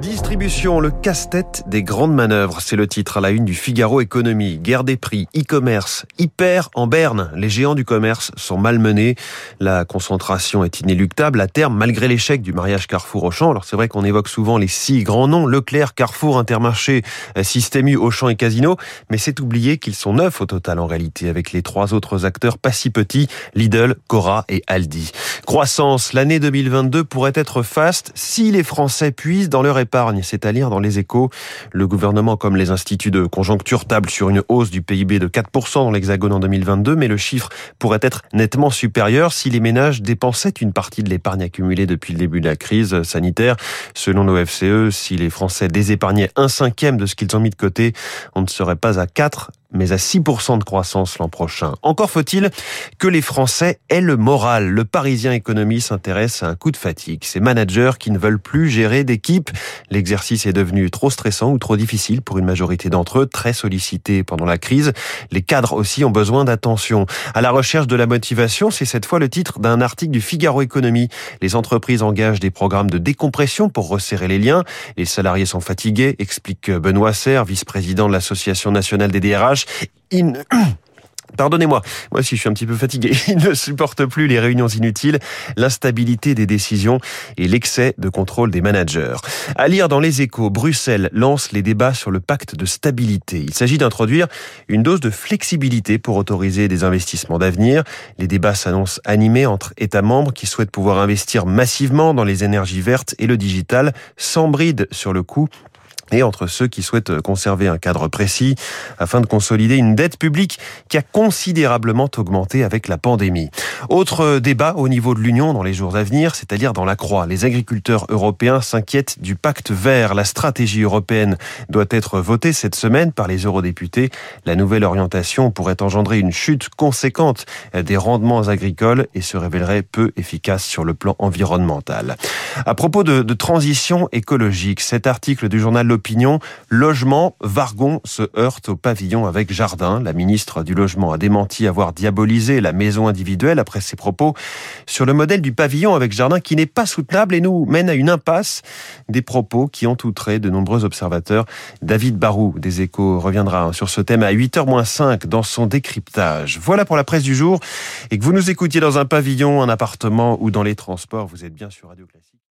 Distribution, le casse-tête des grandes manœuvres, c'est le titre à la une du Figaro Économie. Guerre des prix, e-commerce, hyper en berne. Les géants du commerce sont malmenés. La concentration est inéluctable à terme, malgré l'échec du mariage Carrefour-Auchan. Alors c'est vrai qu'on évoque souvent les six grands noms, Leclerc, Carrefour, Intermarché, Système U, Auchan et Casino. Mais c'est oublier qu'ils sont neufs au total en réalité, avec les trois autres acteurs pas si petits, Lidl, Cora et Aldi. Croissance, l'année 2022 pourrait être faste si les Français puissent dans leur épargne, c'est à dire dans les échos. Le gouvernement comme les instituts de conjoncture tablent sur une hausse du PIB de 4% dans l'Hexagone en 2022, mais le chiffre pourrait être nettement supérieur si les ménages dépensaient une partie de l'épargne accumulée depuis le début de la crise sanitaire. Selon l'OFCE, si les Français désépargnaient un cinquième de ce qu'ils ont mis de côté, on ne serait pas à 4 mais à 6% de croissance l'an prochain. Encore faut-il que les Français aient le moral. Le Parisien Économie s'intéresse à un coup de fatigue. Ces managers qui ne veulent plus gérer d'équipe. L'exercice est devenu trop stressant ou trop difficile pour une majorité d'entre eux, très sollicités pendant la crise. Les cadres aussi ont besoin d'attention. À la recherche de la motivation, c'est cette fois le titre d'un article du Figaro Économie. Les entreprises engagent des programmes de décompression pour resserrer les liens. Les salariés sont fatigués, explique Benoît Serre, vice-président de l'Association nationale des DRH. In Pardonnez-moi, moi aussi je suis un petit peu fatigué. Il ne supporte plus les réunions inutiles, l'instabilité des décisions et l'excès de contrôle des managers. À lire dans les échos, Bruxelles lance les débats sur le pacte de stabilité. Il s'agit d'introduire une dose de flexibilité pour autoriser des investissements d'avenir. Les débats s'annoncent animés entre États membres qui souhaitent pouvoir investir massivement dans les énergies vertes et le digital sans bride sur le coût et entre ceux qui souhaitent conserver un cadre précis afin de consolider une dette publique qui a considérablement augmenté avec la pandémie. Autre débat au niveau de l'Union dans les jours à venir, c'est-à-dire dans la croix. Les agriculteurs européens s'inquiètent du pacte vert. La stratégie européenne doit être votée cette semaine par les eurodéputés. La nouvelle orientation pourrait engendrer une chute conséquente des rendements agricoles et se révélerait peu efficace sur le plan environnemental. À propos de, de transition écologique, cet article du journal L'Opinion, Logement, Vargon se heurte au pavillon avec jardin. La ministre du Logement a démenti avoir diabolisé la maison individuelle après ses propos sur le modèle du pavillon avec jardin qui n'est pas soutenable et nous mène à une impasse. Des propos qui ont outré de nombreux observateurs. David Barou des Échos reviendra sur ce thème à 8h-5 dans son décryptage. Voilà pour la presse du jour. Et que vous nous écoutiez dans un pavillon, un appartement ou dans les transports, vous êtes bien sur Radio Classique.